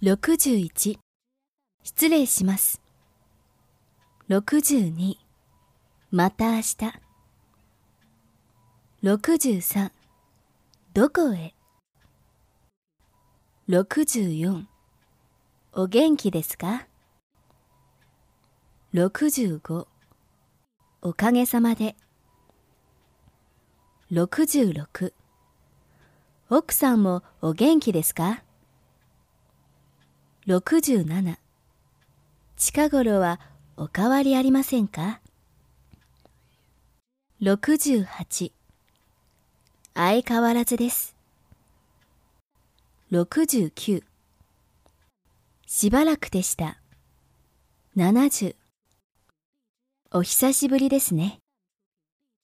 61失礼します。62また明日。63どこへ ?64 お元気ですか ?65 おかげさまで。66奥さんもお元気ですか？?67 近頃はお変わりありませんか ?68 相変わらずです。69しばらくでした。70お久しぶりですね。